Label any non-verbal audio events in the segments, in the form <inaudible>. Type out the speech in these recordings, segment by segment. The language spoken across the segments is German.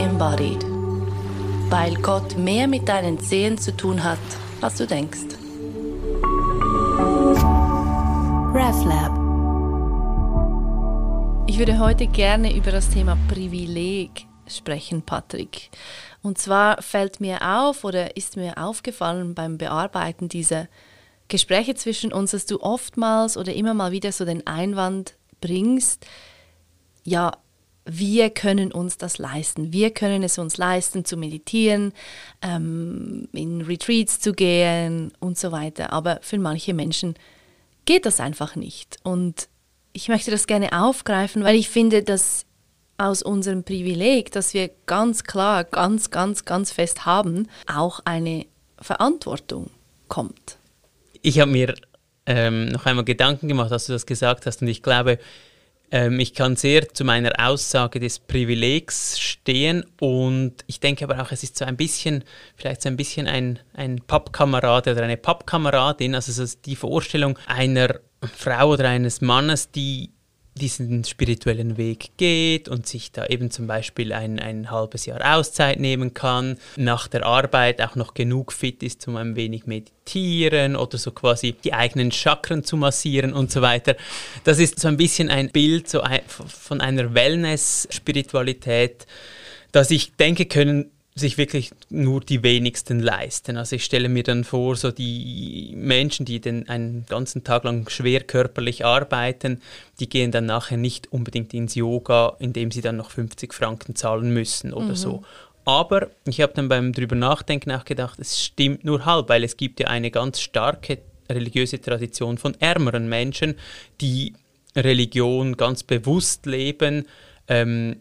embodied. Weil Gott mehr mit deinen Zehen zu tun hat, als du denkst. RefLab. Ich würde heute gerne über das Thema Privileg sprechen, Patrick. Und zwar fällt mir auf oder ist mir aufgefallen beim Bearbeiten dieser Gespräche zwischen uns, dass du oftmals oder immer mal wieder so den Einwand bringst, ja, wir können uns das leisten. Wir können es uns leisten, zu meditieren, ähm, in Retreats zu gehen und so weiter. Aber für manche Menschen geht das einfach nicht. Und ich möchte das gerne aufgreifen, weil ich finde, dass aus unserem Privileg, das wir ganz klar, ganz, ganz, ganz fest haben, auch eine Verantwortung kommt. Ich habe mir ähm, noch einmal Gedanken gemacht, als du das gesagt hast, und ich glaube, ähm, ich kann sehr zu meiner Aussage des Privilegs stehen und ich denke aber auch, es ist so ein bisschen, vielleicht so ein bisschen ein, ein Pappkamerad oder eine Pappkameradin, also so die Vorstellung einer Frau oder eines Mannes, die diesen spirituellen Weg geht und sich da eben zum Beispiel ein, ein halbes Jahr Auszeit nehmen kann, nach der Arbeit auch noch genug fit ist, um ein wenig meditieren oder so quasi die eigenen Chakren zu massieren und so weiter. Das ist so ein bisschen ein Bild so ein, von einer Wellness-Spiritualität, das ich denke, können sich wirklich nur die wenigsten leisten. Also ich stelle mir dann vor, so die Menschen, die den einen ganzen Tag lang schwer körperlich arbeiten, die gehen dann nachher nicht unbedingt ins Yoga, indem sie dann noch 50 Franken zahlen müssen oder mhm. so. Aber ich habe dann beim drüber nachdenken auch gedacht, es stimmt nur halb, weil es gibt ja eine ganz starke religiöse Tradition von ärmeren Menschen, die Religion ganz bewusst leben. Ähm,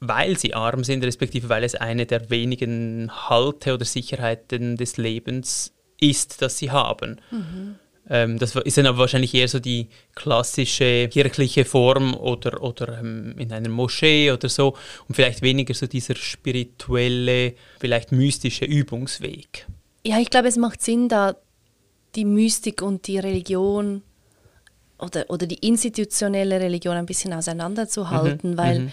weil sie arm sind, respektive weil es eine der wenigen Halte oder Sicherheiten des Lebens ist, das sie haben. Mhm. Ähm, das ist dann aber wahrscheinlich eher so die klassische kirchliche Form oder, oder ähm, in einer Moschee oder so und vielleicht weniger so dieser spirituelle, vielleicht mystische Übungsweg. Ja, ich glaube, es macht Sinn, da die Mystik und die Religion oder, oder die institutionelle Religion ein bisschen auseinanderzuhalten, mhm. weil mhm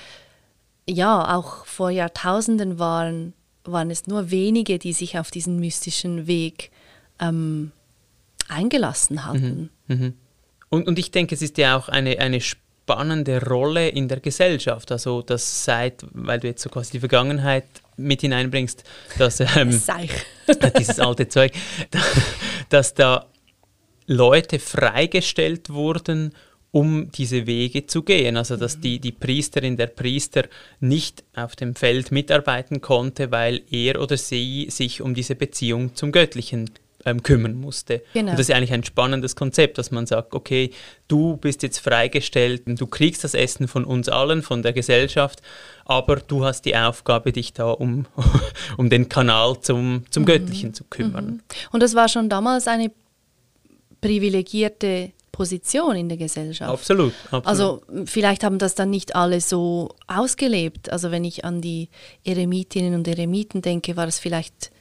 ja, auch vor Jahrtausenden waren, waren es nur wenige, die sich auf diesen mystischen Weg ähm, eingelassen hatten. Mhm. Mhm. Und, und ich denke, es ist ja auch eine, eine spannende Rolle in der Gesellschaft. Also, dass seit, weil du jetzt so quasi die Vergangenheit mit hineinbringst, dass <laughs> ähm, dieses <laughs> alte Zeug, <laughs> dass da Leute freigestellt wurden, um diese Wege zu gehen. Also dass die, die Priesterin, der Priester nicht auf dem Feld mitarbeiten konnte, weil er oder sie sich um diese Beziehung zum Göttlichen ähm, kümmern musste. Genau. Und das ist eigentlich ein spannendes Konzept, dass man sagt, okay, du bist jetzt freigestellt, du kriegst das Essen von uns allen, von der Gesellschaft, aber du hast die Aufgabe, dich da um, <laughs> um den Kanal zum, zum mhm. Göttlichen zu kümmern. Mhm. Und das war schon damals eine privilegierte Position in der Gesellschaft. Absolut, absolut. Also vielleicht haben das dann nicht alle so ausgelebt. Also wenn ich an die Eremitinnen und Eremiten denke, war es vielleicht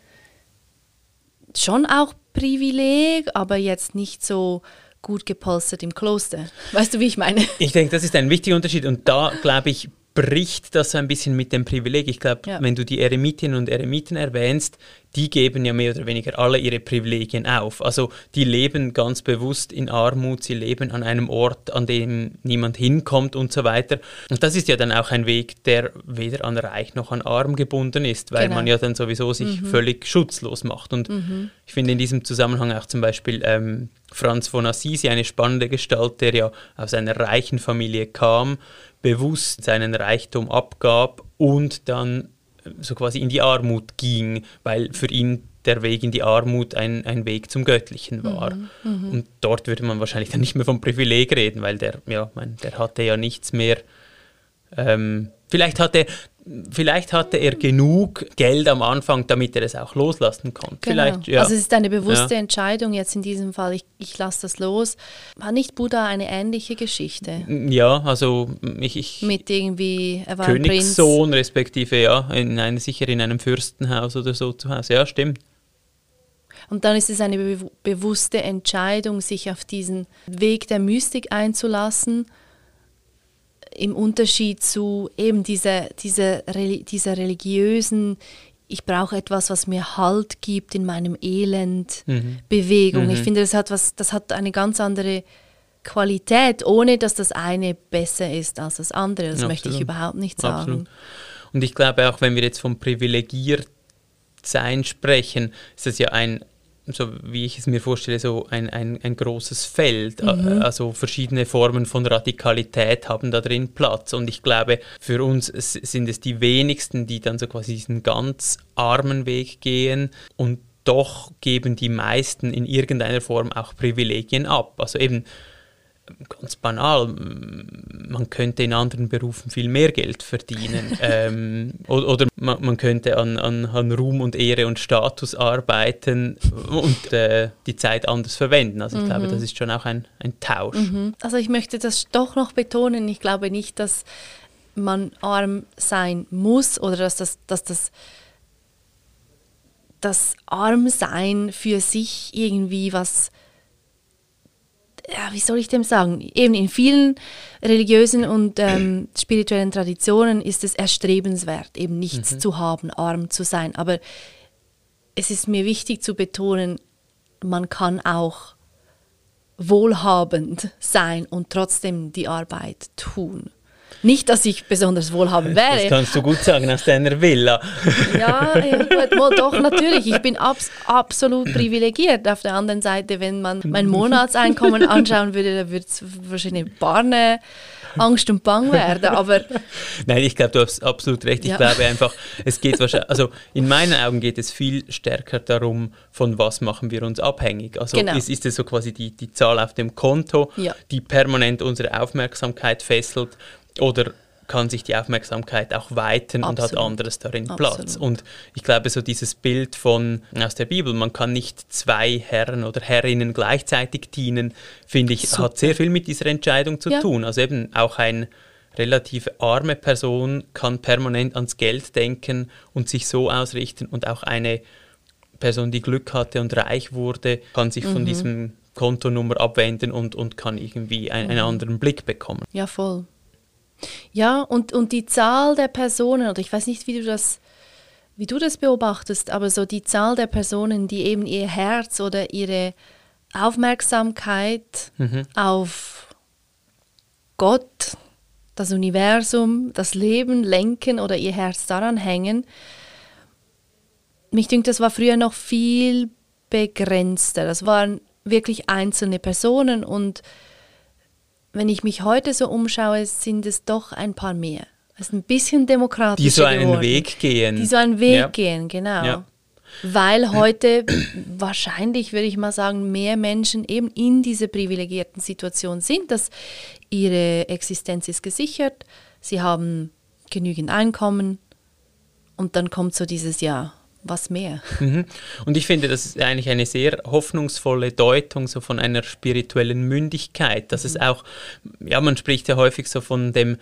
schon auch Privileg, aber jetzt nicht so gut gepolstert im Kloster. Weißt du, wie ich meine? Ich denke, das ist ein wichtiger Unterschied und da glaube ich, bricht das so ein bisschen mit dem Privileg. Ich glaube, ja. wenn du die Eremitinnen und Eremiten erwähnst, die geben ja mehr oder weniger alle ihre Privilegien auf. Also die leben ganz bewusst in Armut, sie leben an einem Ort, an dem niemand hinkommt und so weiter. Und das ist ja dann auch ein Weg, der weder an Reich noch an Arm gebunden ist, weil genau. man ja dann sowieso sich mhm. völlig schutzlos macht. Und mhm. ich finde in diesem Zusammenhang auch zum Beispiel ähm, Franz von Assisi eine spannende Gestalt, der ja aus einer reichen Familie kam, bewusst seinen Reichtum abgab und dann äh, so quasi in die Armut ging, weil für ihn der Weg in die Armut ein, ein Weg zum Göttlichen war. Mhm, mh. Und dort würde man wahrscheinlich dann nicht mehr vom Privileg reden, weil der, ja, mein, der hatte ja nichts mehr. Ähm, vielleicht hatte vielleicht hatte er genug Geld am Anfang, damit er es auch loslassen konnte. Genau. Vielleicht, ja. Also es ist eine bewusste ja. Entscheidung jetzt in diesem Fall, ich, ich lasse das los. War nicht Buddha eine ähnliche Geschichte? Ja, also ich... ich Mit irgendwie, er war Königssohn respektive, ja, in eine, sicher in einem Fürstenhaus oder so zu Hause, ja, stimmt. Und dann ist es eine be bewusste Entscheidung, sich auf diesen Weg der Mystik einzulassen im Unterschied zu eben dieser, dieser, dieser religiösen, ich brauche etwas, was mir Halt gibt in meinem Elend, mhm. Bewegung. Mhm. Ich finde, das hat, was, das hat eine ganz andere Qualität, ohne dass das eine besser ist als das andere. Das Absolut. möchte ich überhaupt nicht sagen. Absolut. Und ich glaube auch, wenn wir jetzt vom Privilegiertsein sprechen, ist das ja ein so wie ich es mir vorstelle, so ein, ein, ein großes Feld. Mhm. Also verschiedene Formen von Radikalität haben da drin Platz. Und ich glaube, für uns sind es die wenigsten, die dann so quasi diesen ganz armen Weg gehen und doch geben die meisten in irgendeiner Form auch Privilegien ab. Also eben ganz banal, man könnte in anderen Berufen viel mehr Geld verdienen. <laughs> ähm, oder, oder man, man, könnte an, an, an, Ruhm und Ehre und Status arbeiten und äh, die Zeit anders verwenden. Also ich mhm. glaube, das ist schon auch ein, ein Tausch. Mhm. Also ich möchte das doch noch betonen. Ich glaube nicht, dass man arm sein muss oder dass das, dass das das Armsein für sich irgendwie was ja, wie soll ich dem sagen? Eben in vielen religiösen und <clears throat> ähm, spirituellen Traditionen ist es erstrebenswert, eben nichts mhm. zu haben, arm zu sein. Aber es ist mir wichtig zu betonen, man kann auch wohlhabend sein und trotzdem die Arbeit tun. Nicht, dass ich besonders wohlhabend wäre. Das kannst du gut sagen aus deiner Villa. ja, ja gut, doch, natürlich. Ich bin abs absolut privilegiert. Auf der anderen Seite, wenn man mein Monatseinkommen anschauen würde, dann würde es wahrscheinlich Barne Angst und Bang werden. Aber Nein, ich glaube, du hast absolut recht. Ich ja. glaube einfach, es geht wahrscheinlich, also in meinen Augen geht es viel stärker darum, von was machen wir uns abhängig. Also genau. ist, ist es so quasi die, die Zahl auf dem Konto, ja. die permanent unsere Aufmerksamkeit fesselt oder kann sich die Aufmerksamkeit auch weiten Absolut. und hat anderes darin Absolut. Platz. Und ich glaube, so dieses Bild von aus der Bibel, man kann nicht zwei Herren oder Herrinnen gleichzeitig dienen, finde ich, Super. hat sehr viel mit dieser Entscheidung zu ja. tun. Also eben auch eine relativ arme Person kann permanent ans Geld denken und sich so ausrichten und auch eine Person, die Glück hatte und reich wurde, kann sich mhm. von diesem Kontonummer abwenden und, und kann irgendwie ein, einen mhm. anderen Blick bekommen. Ja, voll. Ja, und, und die Zahl der Personen, oder ich weiß nicht, wie du das wie du das beobachtest, aber so die Zahl der Personen, die eben ihr Herz oder ihre Aufmerksamkeit mhm. auf Gott, das Universum, das Leben lenken oder ihr Herz daran hängen. Mich denke, das war früher noch viel begrenzter. Das waren wirklich einzelne Personen und wenn ich mich heute so umschaue, sind es doch ein paar mehr. Es ist ein bisschen demokratischer Die so einen geworden. Weg gehen. Die so einen Weg ja. gehen, genau. Ja. Weil heute <clears throat> wahrscheinlich, würde ich mal sagen, mehr Menschen eben in dieser privilegierten Situation sind, dass ihre Existenz ist gesichert, sie haben genügend Einkommen und dann kommt so dieses Jahr, was mehr. Mhm. Und ich finde, das ist eigentlich eine sehr hoffnungsvolle Deutung so von einer spirituellen Mündigkeit, dass mhm. es auch, ja, man spricht ja häufig so von dem,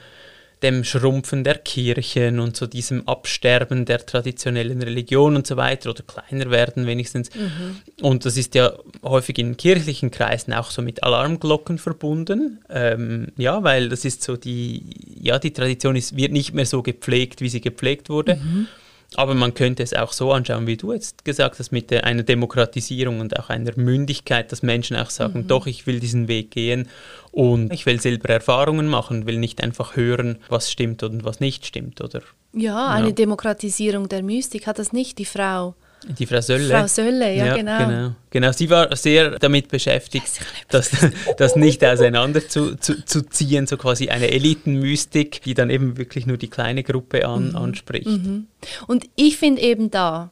dem Schrumpfen der Kirchen und so diesem Absterben der traditionellen Religion und so weiter oder kleiner werden wenigstens. Mhm. Und das ist ja häufig in kirchlichen Kreisen auch so mit Alarmglocken verbunden. Ähm, ja, weil das ist so die, ja, die Tradition ist, wird nicht mehr so gepflegt, wie sie gepflegt wurde. Mhm. Aber man könnte es auch so anschauen, wie du jetzt gesagt hast, mit einer Demokratisierung und auch einer Mündigkeit, dass Menschen auch sagen, mhm. doch, ich will diesen Weg gehen und ich will selber Erfahrungen machen, will nicht einfach hören, was stimmt und was nicht stimmt. Oder, ja, eine Demokratisierung der Mystik hat das nicht die Frau die Frau Sölle. Frau Sölle, ja, ja genau. genau. Genau, sie war sehr damit beschäftigt, das, <laughs> das nicht auseinander zu, zu, zu, ziehen, so quasi eine Elitenmystik, die dann eben wirklich nur die kleine Gruppe an, mhm. anspricht. Mhm. Und ich finde eben da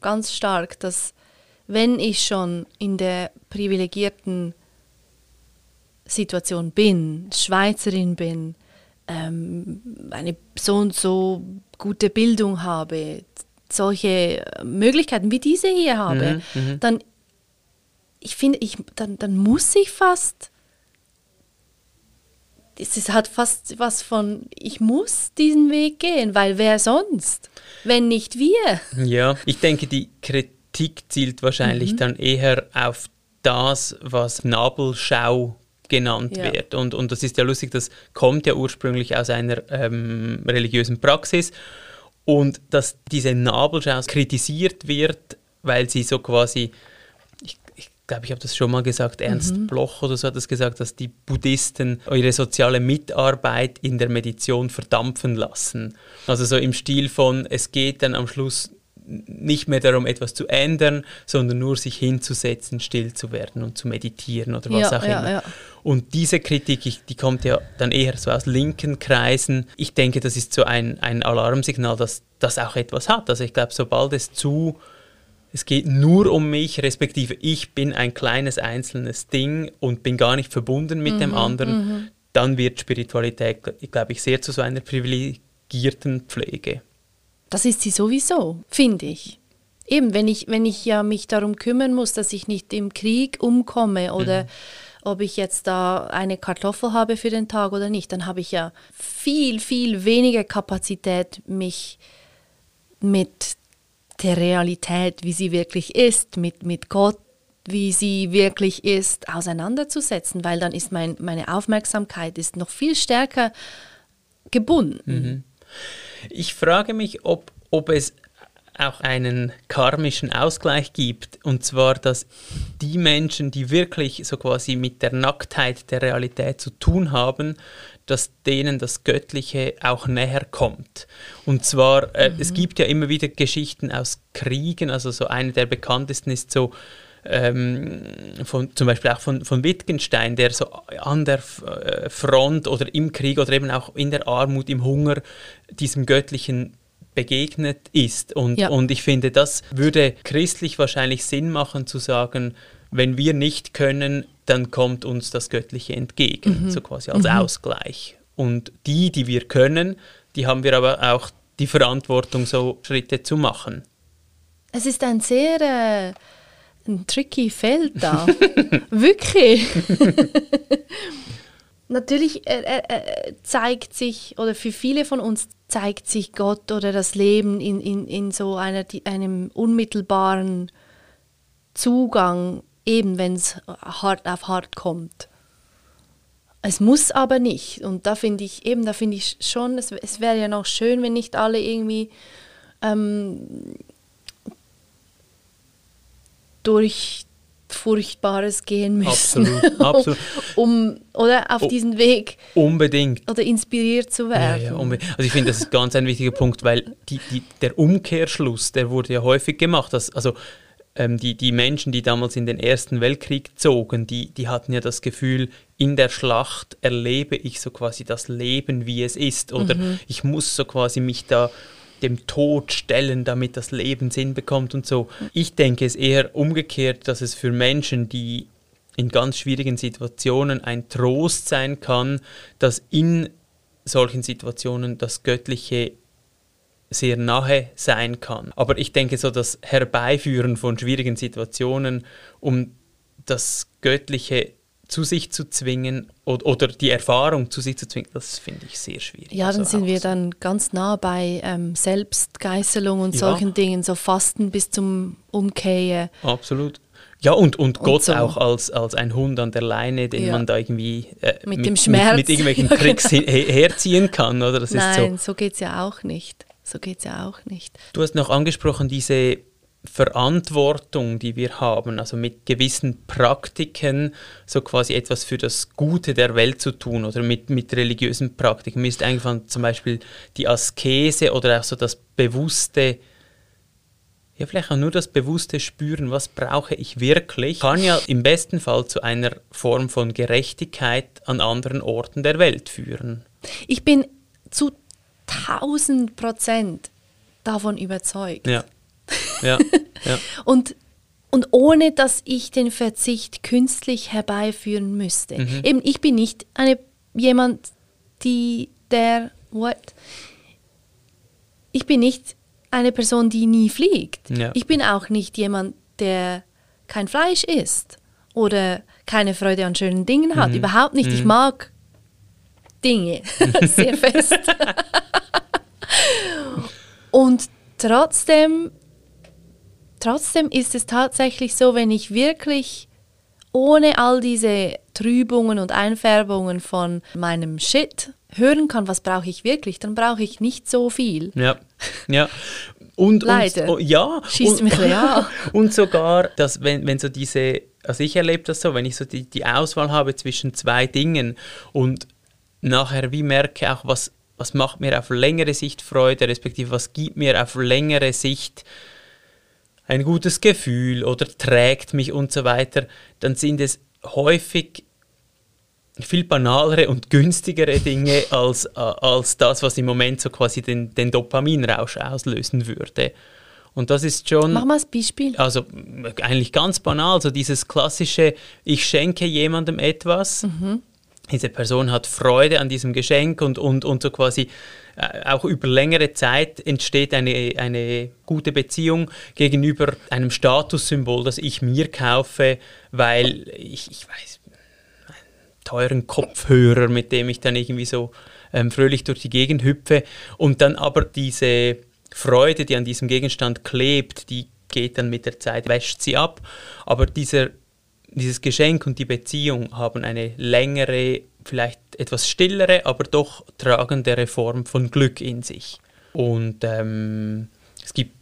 ganz stark, dass wenn ich schon in der privilegierten Situation bin, Schweizerin bin, ähm, eine so und so gute Bildung habe, solche Möglichkeiten wie diese hier habe, mhm, mhm, dann ich finde, ich, dann, dann muss ich fast es hat fast was von, ich muss diesen Weg gehen, weil wer sonst, wenn nicht wir? Ja, ich denke, die Kritik zielt wahrscheinlich mhm. dann eher auf das, was Nabelschau genannt ja. wird. Und, und das ist ja lustig, das kommt ja ursprünglich aus einer ähm, religiösen Praxis. Und dass diese Nabelschau kritisiert wird, weil sie so quasi, ich, ich glaube, ich habe das schon mal gesagt, Ernst mhm. Bloch oder so hat das gesagt, dass die Buddhisten ihre soziale Mitarbeit in der Meditation verdampfen lassen. Also so im Stil von, es geht dann am Schluss nicht mehr darum, etwas zu ändern, sondern nur sich hinzusetzen, still zu werden und zu meditieren oder was ja, auch immer. Ja. Und diese Kritik, ich, die kommt ja dann eher so aus linken Kreisen. Ich denke, das ist so ein, ein Alarmsignal, dass das auch etwas hat. Also ich glaube, sobald es zu, es geht nur um mich, respektive ich bin ein kleines einzelnes Ding und bin gar nicht verbunden mit mhm, dem anderen, mhm. dann wird Spiritualität, glaube ich, sehr zu so einer privilegierten Pflege. Das ist sie sowieso, finde ich. Eben, wenn ich, wenn ich ja mich darum kümmern muss, dass ich nicht im Krieg umkomme oder mhm. Ob ich jetzt da eine Kartoffel habe für den Tag oder nicht, dann habe ich ja viel, viel weniger Kapazität, mich mit der Realität, wie sie wirklich ist, mit, mit Gott, wie sie wirklich ist, auseinanderzusetzen, weil dann ist mein, meine Aufmerksamkeit ist noch viel stärker gebunden. Mhm. Ich frage mich, ob, ob es auch einen karmischen Ausgleich gibt. Und zwar, dass die Menschen, die wirklich so quasi mit der Nacktheit der Realität zu tun haben, dass denen das Göttliche auch näher kommt. Und zwar, äh, mhm. es gibt ja immer wieder Geschichten aus Kriegen, also so eine der bekanntesten ist so, ähm, von, zum Beispiel auch von, von Wittgenstein, der so an der äh, Front oder im Krieg oder eben auch in der Armut, im Hunger diesem Göttlichen begegnet ist. Und, ja. und ich finde, das würde christlich wahrscheinlich Sinn machen zu sagen, wenn wir nicht können, dann kommt uns das Göttliche entgegen, mhm. so quasi als mhm. Ausgleich. Und die, die wir können, die haben wir aber auch die Verantwortung, so Schritte zu machen. Es ist ein sehr äh, ein tricky Feld da. <laughs> Wirklich. <laughs> Natürlich äh, äh, zeigt sich, oder für viele von uns zeigt sich Gott oder das Leben in, in, in so einer, einem unmittelbaren Zugang, eben wenn es hart auf hart kommt. Es muss aber nicht. Und da finde ich eben, da finde ich schon, es, es wäre ja noch schön, wenn nicht alle irgendwie ähm, durch Furchtbares gehen müssen. Absolut, <laughs> absolut. um, oder auf diesen Weg unbedingt oder inspiriert zu werden. Ja, ja, also ich finde, das ist ganz ein wichtiger Punkt, weil die, die, der Umkehrschluss, der wurde ja häufig gemacht. Dass, also ähm, die, die Menschen, die damals in den Ersten Weltkrieg zogen, die, die hatten ja das Gefühl, in der Schlacht erlebe ich so quasi das Leben, wie es ist. Oder mhm. ich muss so quasi mich da dem Tod stellen, damit das Leben Sinn bekommt und so. Ich denke es eher umgekehrt, dass es für Menschen, die in ganz schwierigen Situationen ein Trost sein kann, dass in solchen Situationen das Göttliche sehr nahe sein kann. Aber ich denke so das Herbeiführen von schwierigen Situationen, um das Göttliche zu sich zu zwingen oder, oder, die Erfahrung zu sich zu zwingen, das finde ich sehr schwierig. Ja, dann also sind wir dann ganz nah bei ähm, Selbstgeißelung und ja. solchen Dingen, so Fasten bis zum Umkehren. Absolut. Ja, und, und, und Gott so. auch als, als ein Hund an der Leine, den ja. man da irgendwie äh, mit, mit, dem Schmerz. Mit, mit irgendwelchen <laughs> Tricks herziehen kann. Oder? Das Nein, ist so, so geht es ja auch nicht. So geht ja auch nicht. Du hast noch angesprochen, diese Verantwortung, die wir haben, also mit gewissen Praktiken so quasi etwas für das Gute der Welt zu tun oder mit, mit religiösen Praktiken. Mir ist eingefallen zum Beispiel die Askese oder auch so das bewusste, ja vielleicht auch nur das bewusste Spüren, was brauche ich wirklich, kann ja im besten Fall zu einer Form von Gerechtigkeit an anderen Orten der Welt führen. Ich bin zu 1000 Prozent davon überzeugt. Ja. Ja, ja. <laughs> und, und ohne dass ich den Verzicht künstlich herbeiführen müsste. Mhm. Eben, ich bin nicht eine, jemand, die, der, what? Ich bin nicht eine Person, die nie fliegt. Ja. Ich bin auch nicht jemand, der kein Fleisch isst oder keine Freude an schönen Dingen hat. Mhm. Überhaupt nicht. Mhm. Ich mag Dinge <laughs> sehr fest. <laughs> Und trotzdem trotzdem ist es tatsächlich so, wenn ich wirklich ohne all diese Trübungen und Einfärbungen von meinem Shit hören kann, was brauche ich wirklich, dann brauche ich nicht so viel. Ja, ja. Und, Leider. Und, oh, ja. Schießt und, mich an. <laughs> Und sogar, dass wenn, wenn so diese, also ich erlebe das so, wenn ich so die, die Auswahl habe zwischen zwei Dingen und nachher wie merke auch, was, was macht mir auf längere Sicht Freude, respektive was gibt mir auf längere Sicht ein gutes Gefühl oder trägt mich und so weiter, dann sind es häufig viel banalere und günstigere Dinge <laughs> als, äh, als das, was im Moment so quasi den, den Dopaminrausch auslösen würde. Und das ist schon. Mach mal ein Beispiel. Also eigentlich ganz banal, so dieses klassische, ich schenke jemandem etwas. Mhm. Diese Person hat Freude an diesem Geschenk und, und, und so quasi äh, auch über längere Zeit entsteht eine, eine gute Beziehung gegenüber einem Statussymbol, das ich mir kaufe, weil ich, ich weiß, teuren Kopfhörer, mit dem ich dann irgendwie so ähm, fröhlich durch die Gegend hüpfe. Und dann aber diese Freude, die an diesem Gegenstand klebt, die geht dann mit der Zeit, wäscht sie ab. Aber dieser, dieses Geschenk und die Beziehung haben eine längere, vielleicht etwas stillere, aber doch tragendere Form von Glück in sich. Und ähm, es gibt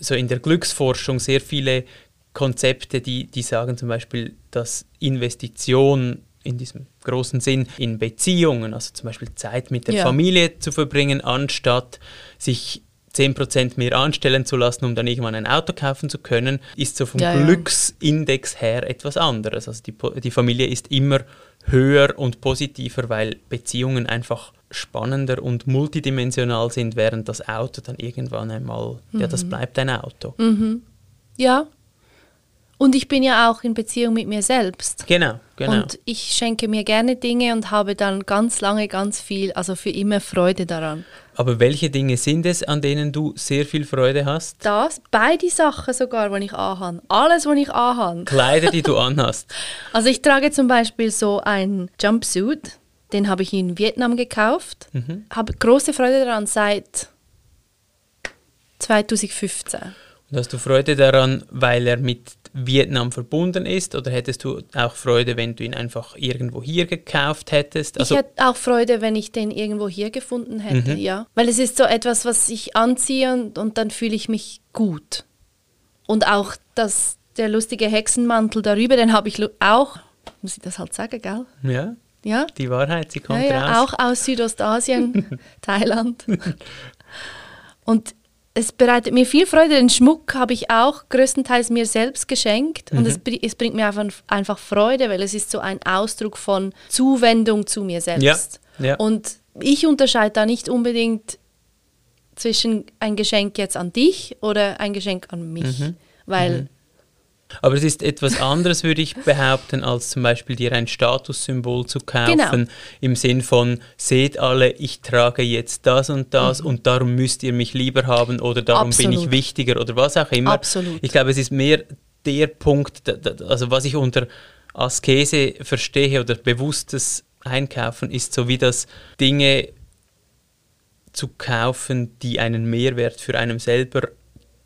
so in der Glücksforschung sehr viele Konzepte, die, die sagen zum Beispiel, dass Investition in diesem großen Sinn in Beziehungen, also zum Beispiel Zeit mit der Ja. Familie zu verbringen, anstatt sich 10% mehr anstellen zu lassen, um dann irgendwann ein Auto kaufen zu können, ist so vom Ja, ja. Glücksindex her etwas anderes. Also die, die Familie ist immer höher und positiver, weil Beziehungen einfach spannender und multidimensional sind, während das Auto dann irgendwann einmal, ja, Mhm. das bleibt ein Auto. Ja. Und ich bin ja auch in Beziehung mit mir selbst. Genau, genau. Und ich schenke mir gerne Dinge und habe dann ganz lange ganz viel, also für immer Freude daran. Aber welche Dinge sind es, an denen du sehr viel Freude hast? Das, beide Sachen sogar, die ich anhabe. Alles, was ich anhabe. Kleider, die du <laughs> anhast. Also ich trage zum Beispiel so einen Jumpsuit, den habe ich in Vietnam gekauft. Habe große Freude daran seit 2015. Und hast du Freude daran, weil er mit Vietnam verbunden ist? Oder hättest du auch Freude, wenn du ihn einfach irgendwo hier gekauft hättest? Also, ich hätte auch Freude, wenn ich den irgendwo hier gefunden hätte, ja. Weil es ist so etwas, was ich anziehe und, und dann fühle ich mich gut. Und auch das, der lustige Hexenmantel darüber, den habe ich auch, muss ich das halt sagen, gell? ja, Ja, die Wahrheit, sie ja, kommt ja raus. auch aus Südostasien, <laughs> Thailand. Und es bereitet mir viel Freude. Den Schmuck habe ich auch größtenteils mir selbst geschenkt. Und Mhm. es, bri- es bringt mir einfach, einfach Freude, weil es ist so ein Ausdruck von Zuwendung zu mir selbst. ja. Und ich unterscheide da nicht unbedingt zwischen ein Geschenk jetzt an dich oder ein Geschenk an mich. Mhm. Weil Aber es ist etwas anderes, würde ich behaupten, als zum Beispiel dir ein Statussymbol zu kaufen. Genau. Im Sinn von, seht alle, ich trage jetzt das und das und darum müsst ihr mich lieber haben oder darum bin ich Mhm. Absolut. wichtiger oder was auch immer. Absolut. Ich glaube, es ist mehr der Punkt, also was ich unter Askese verstehe oder bewusstes Einkaufen, ist so wie das Dinge zu kaufen, die einen Mehrwert für einen selber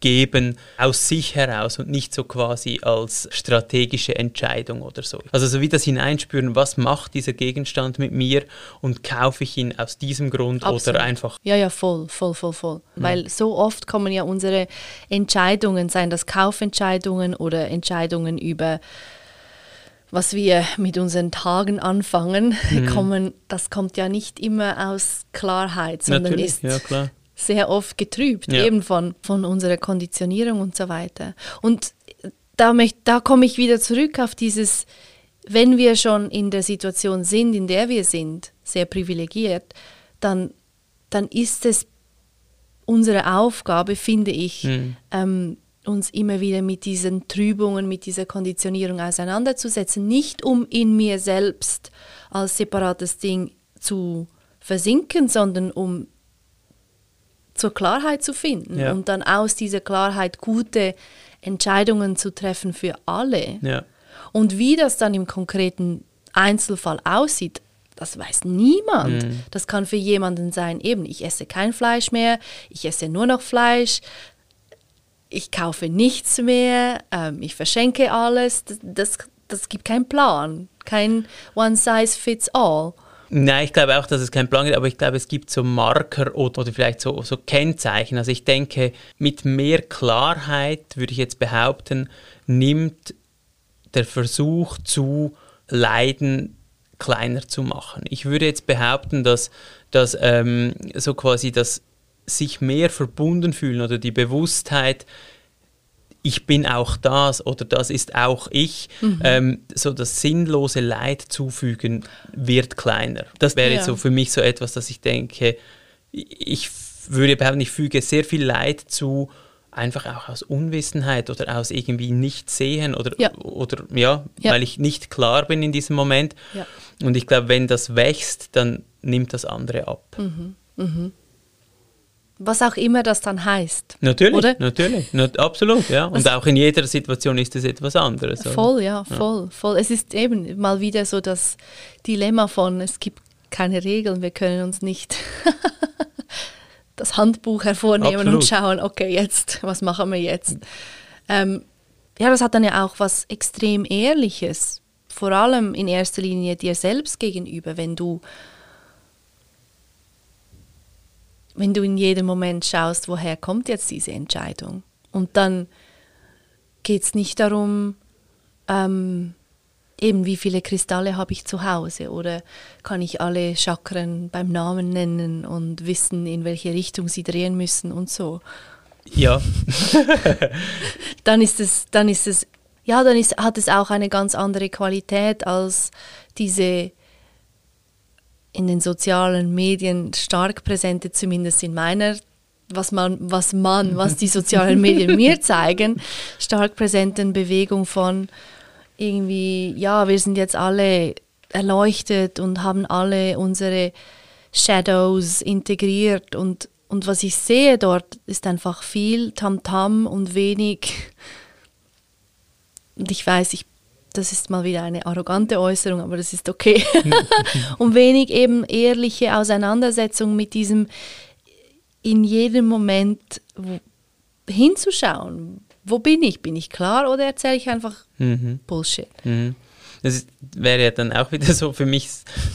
geben, aus sich heraus und nicht so quasi als strategische Entscheidung oder so. Also so wie das Hineinspüren, was macht dieser Gegenstand mit mir und kaufe ich ihn aus diesem Grund Absolut. oder einfach Ja, ja, voll, voll, voll, voll. Weil so oft kommen ja unsere Entscheidungen, seien das Kaufentscheidungen oder Entscheidungen über was wir mit unseren Tagen anfangen, Mhm. <laughs> kommen, das kommt ja nicht immer aus Klarheit, sondern natürlich, ist ja. Sehr oft getrübt, Ja. eben von, von unserer Konditionierung und so weiter. Und da, möcht, da komme ich wieder zurück auf dieses, wenn wir schon in der Situation sind, in der wir sind, sehr privilegiert, dann, dann ist es unsere Aufgabe, finde ich, Mhm. ähm, uns immer wieder mit diesen Trübungen, mit dieser Konditionierung auseinanderzusetzen. Nicht um in mir selbst als separates Ding zu versinken, sondern um zur Klarheit zu finden Ja. und dann aus dieser Klarheit gute Entscheidungen zu treffen für alle. Ja. Und wie das dann im konkreten Einzelfall aussieht, das weiß niemand. Mhm. Das kann für jemanden sein, eben, ich esse kein Fleisch mehr, ich esse nur noch Fleisch, ich kaufe nichts mehr, ähm, ich verschenke alles. Das, das, das gibt keinen Plan, kein One Size Fits All. Nein, ich glaube auch, dass es keinen Plan gibt, aber ich glaube, es gibt so Marker oder, oder vielleicht so, so Kennzeichen. Also ich denke, mit mehr Klarheit, würde ich jetzt behaupten, nimmt der Versuch zu, Leiden kleiner zu machen. Ich würde jetzt behaupten, dass, dass ähm, so quasi das sich mehr verbunden fühlen oder die Bewusstheit, ich bin auch das oder das ist auch ich, mhm. ähm, so das sinnlose Leid zufügen wird kleiner. Das wäre ja. jetzt so für mich so etwas, dass ich denke, ich würde behaupten, ich füge sehr viel Leid zu, einfach auch aus Unwissenheit oder aus irgendwie nicht sehen oder ja, oder, ja, ja. weil ich nicht klar bin in diesem Moment. Ja. Und ich glaube, wenn das wächst, dann nimmt das andere ab. Mhm. Mhm. Was auch immer das dann heißt. Natürlich, oder? natürlich, absolut, ja. Und Was? auch in jeder Situation ist es etwas anderes. Voll, ja, voll, ja. voll. Es ist eben mal wieder so das Dilemma von, es gibt keine Regeln, wir können uns nicht <laughs> das Handbuch hervornehmen absolut. und schauen, okay, jetzt, was machen wir jetzt? Ähm, ja, das hat dann ja auch was extrem Ehrliches, vor allem in erster Linie dir selbst gegenüber, wenn du wenn du in jedem Moment schaust, woher kommt jetzt diese Entscheidung. Und dann geht es nicht darum, ähm, eben wie viele Kristalle habe ich zu Hause oder kann ich alle Chakren beim Namen nennen und wissen, in welche Richtung sie drehen müssen und so. Ja. <laughs> dann ist es, dann ist es, ja, dann ist, hat es auch eine ganz andere Qualität als diese in den sozialen Medien stark präsente, zumindest in meiner, was man, was man, <laughs> was die sozialen Medien mir zeigen, stark präsenten Bewegung von irgendwie, ja, wir sind jetzt alle erleuchtet und haben alle unsere Shadows integriert und, und was ich sehe dort ist einfach viel Tamtam -Tam und wenig und ich weiß, ich das ist mal wieder eine arrogante Äußerung, aber das ist okay. <laughs> <laughs> und wenig eben ehrliche Auseinandersetzung mit diesem in jedem Moment hinzuschauen. Wo bin ich? Bin ich klar oder erzähle ich einfach mhm. Bullshit? Mhm. Das ist, wäre ja dann auch wieder <laughs> so für mich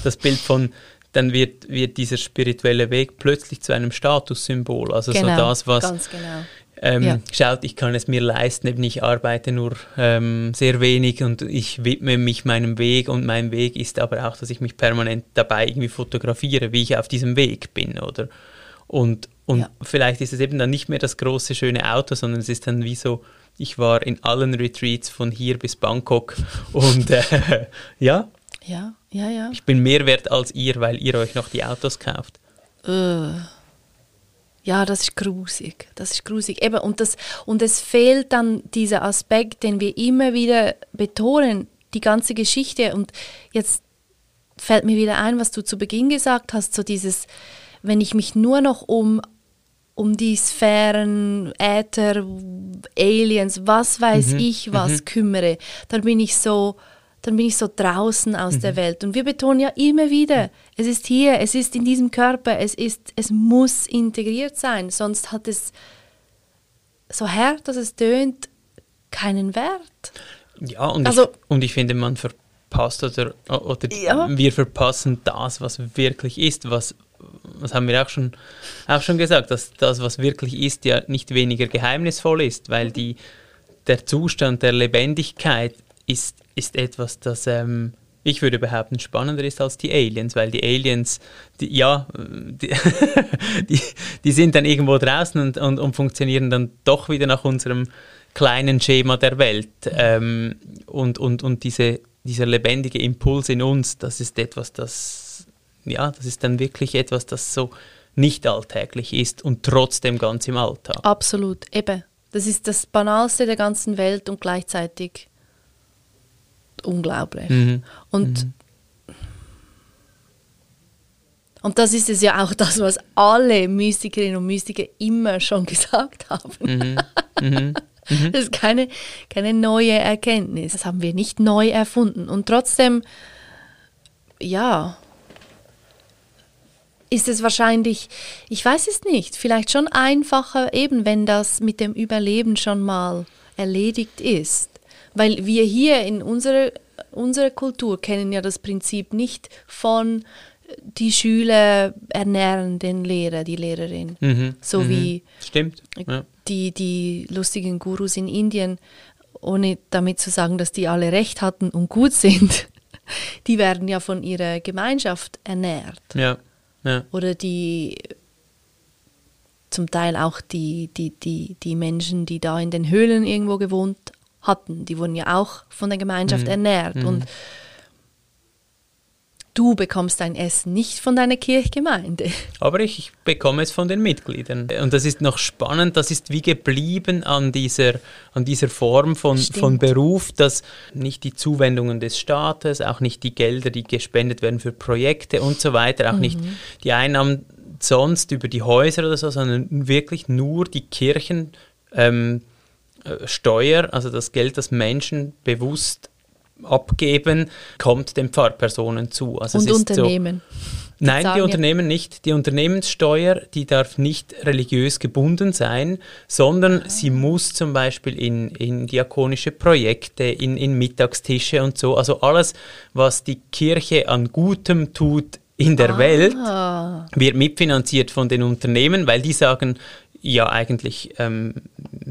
das Bild von, dann wird, wird dieser spirituelle Weg plötzlich zu einem Statussymbol. Also genau, so das, was genau ähm, ja. schaut, ich kann es mir leisten, eben ich arbeite nur ähm, sehr wenig und ich widme mich meinem Weg und mein Weg ist aber auch, dass ich mich permanent dabei irgendwie fotografiere, wie ich auf diesem Weg bin, oder? Und, und ja. vielleicht ist es eben dann nicht mehr das große, schöne Auto, sondern es ist dann wie so, ich war in allen Retreats von hier bis Bangkok <laughs> und äh, <laughs> ja. Ja, ja, ja. Ich bin mehr wert als ihr, weil ihr euch noch die Autos kauft. Uh. Ja, das ist grusig. Das ist grusig. Eben, und, das, und es fehlt dann dieser Aspekt, den wir immer wieder betonen, die ganze Geschichte. Und jetzt fällt mir wieder ein, was du zu Beginn gesagt hast, so dieses, wenn ich mich nur noch um, um die Sphären, Äther, Aliens, was weiß mhm. ich was mhm. kümmere, dann bin ich so, dann bin ich so draußen aus mhm. der Welt. Und wir betonen ja immer wieder, es ist hier, es ist in diesem Körper, es, ist, es muss integriert sein, sonst hat es, so hart, dass es tönt, keinen Wert. Ja, und, also, ich, und ich finde, man verpasst oder, oder ja. wir verpassen das, was wirklich ist, was, was haben wir auch schon, auch schon gesagt, dass das, was wirklich ist, ja nicht weniger geheimnisvoll ist, weil die, der Zustand der Lebendigkeit ist, ist etwas, das ähm, ich würde behaupten spannender ist als die Aliens, weil die Aliens, die, ja, die, <laughs> die, die, sind dann irgendwo draußen und, und, und, funktionieren dann doch wieder nach unserem kleinen Schema der Welt. Ähm, und und, und diese, dieser lebendige Impuls in uns, das ist etwas, das, ja, das ist dann wirklich etwas, das so nicht alltäglich ist und trotzdem ganz im Alltag. Absolut, eben. Das ist das Banalste der ganzen Welt und gleichzeitig unglaublich. Mhm. Und, mhm. und das ist es ja auch das, was alle Mystikerinnen und Mystiker immer schon <laughs> gesagt haben. Mhm. mhm. mhm. <laughs> Das ist keine, keine neue Erkenntnis. Das haben wir nicht neu erfunden. Und trotzdem, ja, ist es wahrscheinlich, ich weiß es nicht, vielleicht schon einfacher, eben wenn das mit dem Überleben schon mal erledigt ist. Weil wir hier in unserer unserer Kultur kennen ja das Prinzip nicht von die Schüler ernähren den Lehrer, die Lehrerin. Mhm. So mhm. wie Stimmt. Ja. die, die lustigen Gurus in Indien, ohne damit zu sagen, dass die alle recht hatten und gut sind, <laughs> die werden ja von ihrer Gemeinschaft ernährt. Ja. ja. Oder die zum Teil auch die, die, die, die Menschen, die da in den Höhlen irgendwo gewohnt hatten, die wurden ja auch von der Gemeinschaft Mhm. ernährt. Mhm. Und du bekommst dein Essen nicht von deiner Kirchgemeinde. Aber ich, bekomme es von den Mitgliedern. Und das ist noch spannend, das ist wie geblieben an dieser, an dieser Form von, Stimmt. von Beruf, dass nicht die Zuwendungen des Staates, auch nicht die Gelder, die gespendet werden für Projekte und so weiter, auch nicht die Einnahmen sonst über die Häuser oder so, sondern wirklich nur die Kirchen. Ähm, äh, Steuer, also das Geld, das Menschen bewusst abgeben, kommt den Pfarrpersonen zu. Also es und ist so- Unternehmen. Nein, die Unternehmen nicht. Die Unternehmenssteuer, die darf nicht religiös gebunden sein, sondern sie muss zum Beispiel in, in diakonische Projekte, in, in Mittagstische und so, also alles, was die Kirche an Gutem tut in der Welt, Ah, wird mitfinanziert von den Unternehmen, weil die sagen, ja eigentlich ähm,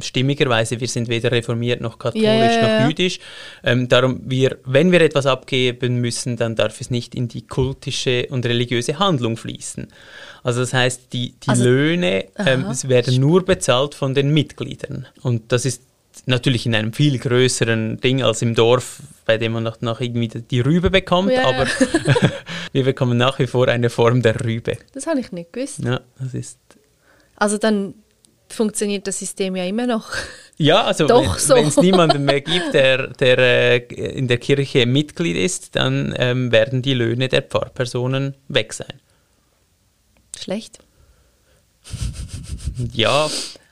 stimmigerweise, wir sind weder reformiert noch katholisch ja, noch jüdisch. Ähm, darum, wir, wenn wir etwas abgeben müssen, dann darf es nicht in die kultische und religiöse Handlung fließen. Also das heißt, die, die Also- Löhne ähm, werden nur bezahlt von den Mitgliedern. Und das ist natürlich in einem viel größeren Ding als im Dorf, bei dem man noch, noch irgendwie die Rübe bekommt, ja. aber <laughs> wir bekommen nach wie vor eine Form der Rübe. das habe ich nicht gewusst. Ja, das ist Also dann funktioniert das System ja immer noch. Ja, also wenn so. es niemanden mehr <laughs> gibt, der, der äh, in der Kirche Mitglied ist, dann ähm, werden die Löhne der Pfarrpersonen weg sein. Schlecht. Ja,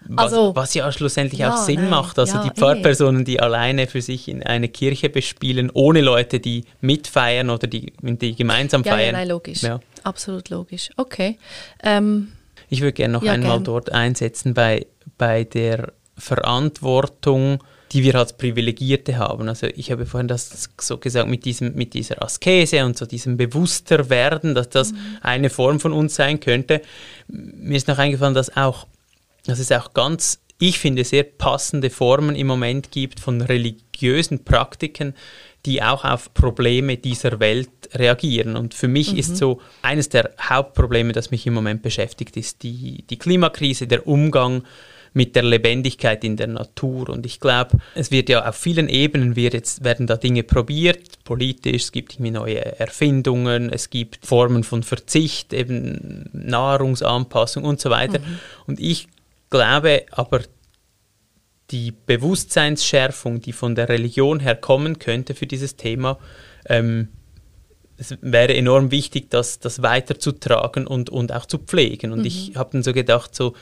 was, Also- was ja schlussendlich Ja, auch Sinn nein, macht. Also ja, die eh. Pfarrpersonen, die alleine für sich in eine Kirche bespielen, ohne Leute, die mitfeiern oder die, die gemeinsam Ja, ja, feiern. nein, logisch. Ja. Absolut logisch. Okay. Ähm, Ich würde gerne noch Ja, einmal gern. dort einsetzen bei, bei der Verantwortung, die wir als Privilegierte haben. Also ich habe vorhin das so gesagt mit, diesem, mit dieser Askese und so diesem bewusster werden, dass das eine Form von uns sein könnte. Mir ist noch eingefallen, dass auch, dass es auch ganz, ich finde, sehr passende Formen im Moment gibt von religiösen Praktiken, die auch auf Probleme dieser Welt reagieren. Und für mich ist so eines der Hauptprobleme, das mich im Moment beschäftigt, ist die, die Klimakrise, der Umgang mit der Lebendigkeit in der Natur. Und ich glaube, es wird ja auf vielen Ebenen wird jetzt, werden da Dinge probiert, politisch, es gibt irgendwie neue Erfindungen, es gibt Formen von Verzicht, eben Nahrungsanpassung und so weiter. Und ich glaube aber, die Bewusstseinsschärfung, die von der Religion her kommen könnte für dieses Thema, ähm, es wäre enorm wichtig, das, das weiterzutragen und, und auch zu pflegen. Und ich habe dann so gedacht, so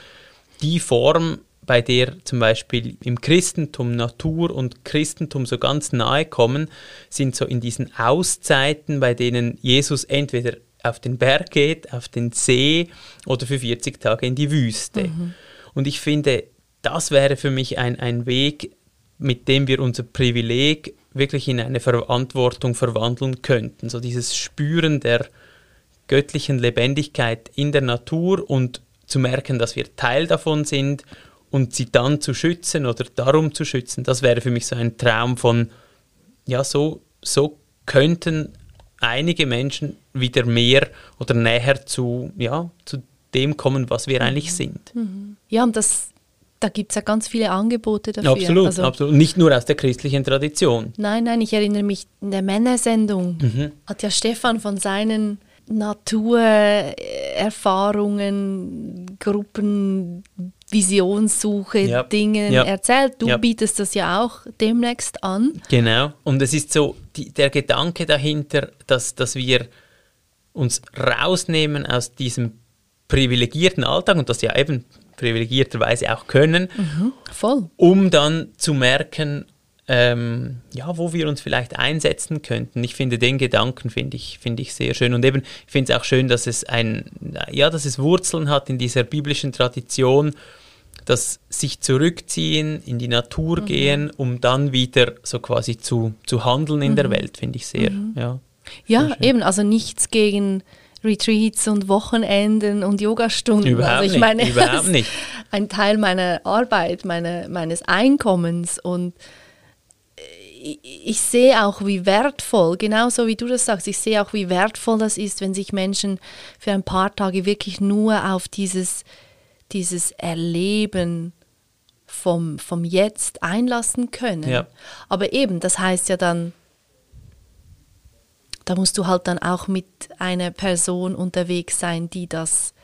die Form, bei der zum Beispiel im Christentum Natur und Christentum so ganz nahe kommen, sind so in diesen Auszeiten, bei denen Jesus entweder auf den Berg geht, auf den See oder für 40 Tage in die Wüste. Und ich finde, das wäre für mich ein, ein Weg, mit dem wir unser Privileg wirklich in eine Verantwortung verwandeln könnten. So dieses Spüren der göttlichen Lebendigkeit in der Natur und zu merken, dass wir Teil davon sind und sie dann zu schützen oder darum zu schützen, das wäre für mich so ein Traum von, ja, so, so könnten einige Menschen wieder mehr oder näher zu, ja, zu dem kommen, was wir eigentlich sind. ja, und das, da gibt es ja ganz viele Angebote dafür. Absolut, Also, absolut. Nicht nur aus der christlichen Tradition. Nein, nein, ich erinnere mich, in der Männersendung Mhm. hat ja Stefan von seinen Naturerfahrungen, Gruppen, Visionssuche, Ja. Dingen Ja. erzählt. Du Ja. bietest das ja auch demnächst an. Genau. Und es ist so die, der Gedanke dahinter, dass, dass wir uns rausnehmen aus diesem privilegierten Alltag und das ja eben privilegierterweise auch können, Voll. um dann zu merken, ähm, ja, wo wir uns vielleicht einsetzen könnten. Ich finde den Gedanken finde ich, finde ich sehr schön und eben ich finde es auch schön, dass es ein, ja, dass es Wurzeln hat in dieser biblischen Tradition, das sich zurückziehen, in die Natur Mhm. gehen, um dann wieder so quasi zu, zu handeln in Mhm. der Welt, finde ich sehr, ja. Ja, Sehr schön. eben, also nichts gegen Retreats und Wochenenden und Yogastunden. Überhaupt also ich nicht, meine, <laughs> überhaupt nicht. Ein Teil meiner Arbeit, meine, meines Einkommens und ich, ich sehe auch, wie wertvoll, genauso wie du das sagst, ich sehe auch, wie wertvoll das ist, wenn sich Menschen für ein paar Tage wirklich nur auf dieses, dieses Erleben vom, vom Jetzt einlassen können. Ja. Aber eben, das heißt ja dann, da musst du halt dann auch mit einer Person unterwegs sein, die das,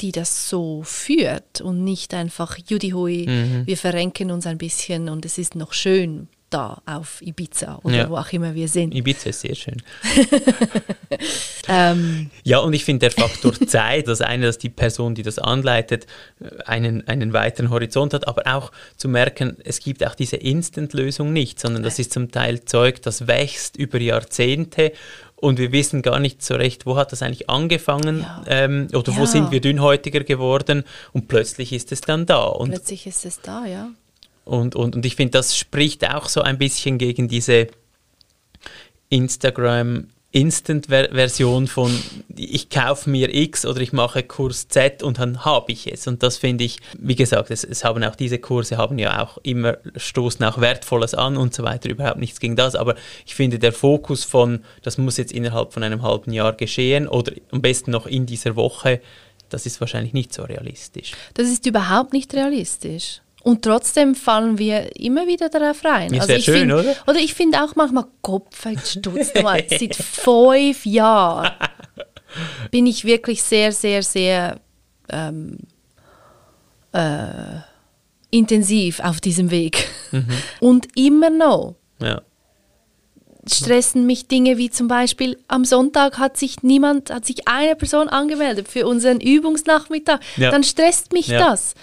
die das so führt und nicht einfach, Judy Hui, Mhm. wir verrenken uns ein bisschen und es ist noch schön da auf Ibiza oder Ja. wo auch immer wir sind. Ibiza ist sehr schön. <laughs> Ähm, Ja, und ich finde der Faktor <laughs> Zeit, das eine, dass die Person, die das anleitet, einen, einen weiteren Horizont hat, aber auch zu merken, es gibt auch diese Instant-Lösung nicht, sondern das ist zum Teil Zeug, das wächst über Jahrzehnte und wir wissen gar nicht so recht, wo hat das eigentlich angefangen Ja. ähm, oder wo Ja. sind wir dünnhäutiger geworden und plötzlich ist es dann da. Und plötzlich ist es da, ja. Und, und, und ich finde, das spricht auch so ein bisschen gegen diese Instagram Instant-Version von ich kaufe mir X oder ich mache Kurs Z und dann habe ich es. Und das finde ich, wie gesagt, es, es haben auch diese Kurse haben ja auch immer, stoßen auch Wertvolles an und so weiter, überhaupt nichts gegen das. Aber ich finde, der Fokus von, das muss jetzt innerhalb von einem halben Jahr geschehen oder am besten noch in dieser Woche, das ist wahrscheinlich nicht so realistisch. Das ist überhaupt nicht realistisch. Und trotzdem fallen wir immer wieder darauf rein. Also Ja, sehr ich schön, find, oder? Oder ich finde auch manchmal, Kopf, jetzt stutzt mal, <laughs> seit fünf Jahren bin ich wirklich sehr, sehr, sehr ähm, äh, intensiv auf diesem Weg. Mhm. Und immer noch Ja. stressen mich Dinge wie zum Beispiel am Sonntag hat sich niemand, hat sich eine Person angemeldet für unseren Übungsnachmittag. Ja. Dann stresst mich ja. das.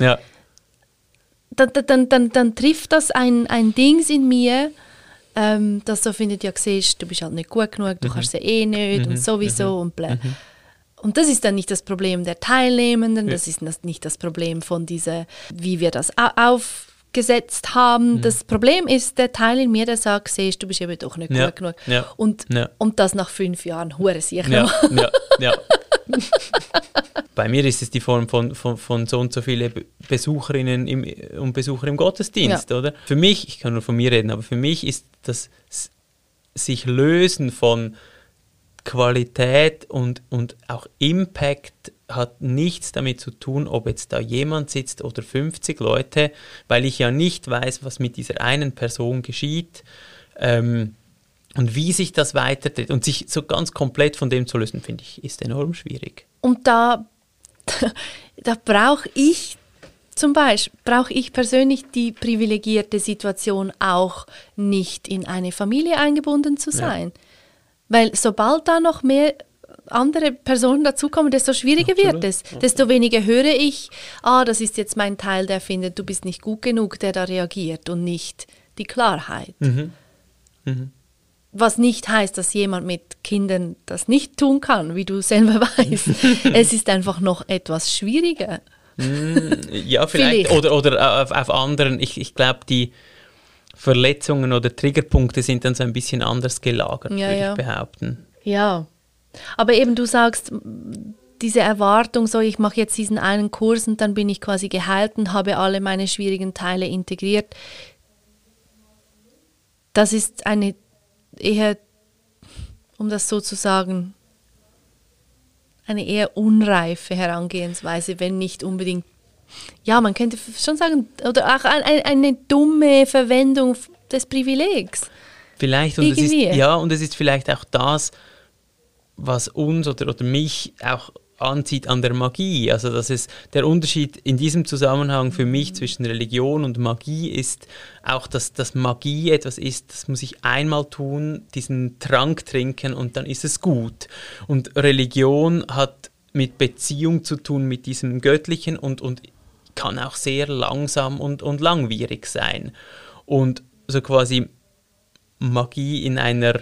Dann, dann, dann, dann trifft das ein, ein Dings in mir, ähm, das so findet, ja, siehst, du bist halt nicht gut genug, du kannst ja eh nicht und sowieso und bla. Und das ist dann nicht das Problem der Teilnehmenden, das ist nicht das Problem von dieser, wie wir das au- aufgesetzt haben. Das Problem ist der Teil in mir, der sagt, siehst, du bist eben doch nicht Ja, gut genug. ja, Und, ja. und das nach fünf Jahren, hure sich Ja, noch. ja, ja. <laughs> <laughs> Bei mir ist es die Form von, von, von so und so viele Be- Besucherinnen im, und Besucher im Gottesdienst, oder? Für mich, ich kann nur von mir reden, aber für mich ist das sich lösen von Qualität und, und auch Impact hat nichts damit zu tun, ob jetzt da jemand sitzt oder 50 Leute, weil ich ja nicht weiß, was mit dieser einen Person geschieht. Ähm, und wie sich das weiterdreht und sich so ganz komplett von dem zu lösen, finde ich, ist enorm schwierig. Und da, <laughs> da brauche ich zum Beispiel, brauche ich persönlich die privilegierte Situation auch nicht in eine Familie eingebunden zu sein. Weil sobald da noch mehr andere Personen dazukommen, desto schwieriger wird es. Desto weniger höre ich, ah, das ist jetzt mein Teil, der findet, du bist nicht gut genug, der da reagiert und nicht die Klarheit. Was nicht heißt, dass jemand mit Kindern das nicht tun kann, wie du selber <laughs> weißt. es ist einfach noch etwas schwieriger. Ja, vielleicht. Vielleicht. Oder, oder auf, auf anderen. Ich, ich glaube, die Verletzungen oder Triggerpunkte sind dann so ein bisschen anders gelagert, Ja, würde ja. ich behaupten. Ja, aber eben du sagst, diese Erwartung, so ich mache jetzt diesen einen Kurs und dann bin ich quasi geheilt und habe alle meine schwierigen Teile integriert. Das ist eine eher, um das so zu sagen, eine eher unreife Herangehensweise, wenn nicht unbedingt, ja, man könnte schon sagen, oder auch ein, ein, eine dumme Verwendung des Privilegs. Vielleicht, und es ist, ja, und es ist vielleicht auch das, was uns oder, oder mich auch anzieht an der Magie. Also dass es der Unterschied in diesem Zusammenhang für mich zwischen Religion und Magie ist auch, dass, dass Magie etwas ist, das muss ich einmal tun, diesen Trank trinken und dann ist es gut. Und Religion hat mit Beziehung zu tun, mit diesem Göttlichen und, und kann auch sehr langsam und, und langwierig sein. Und so quasi Magie in einer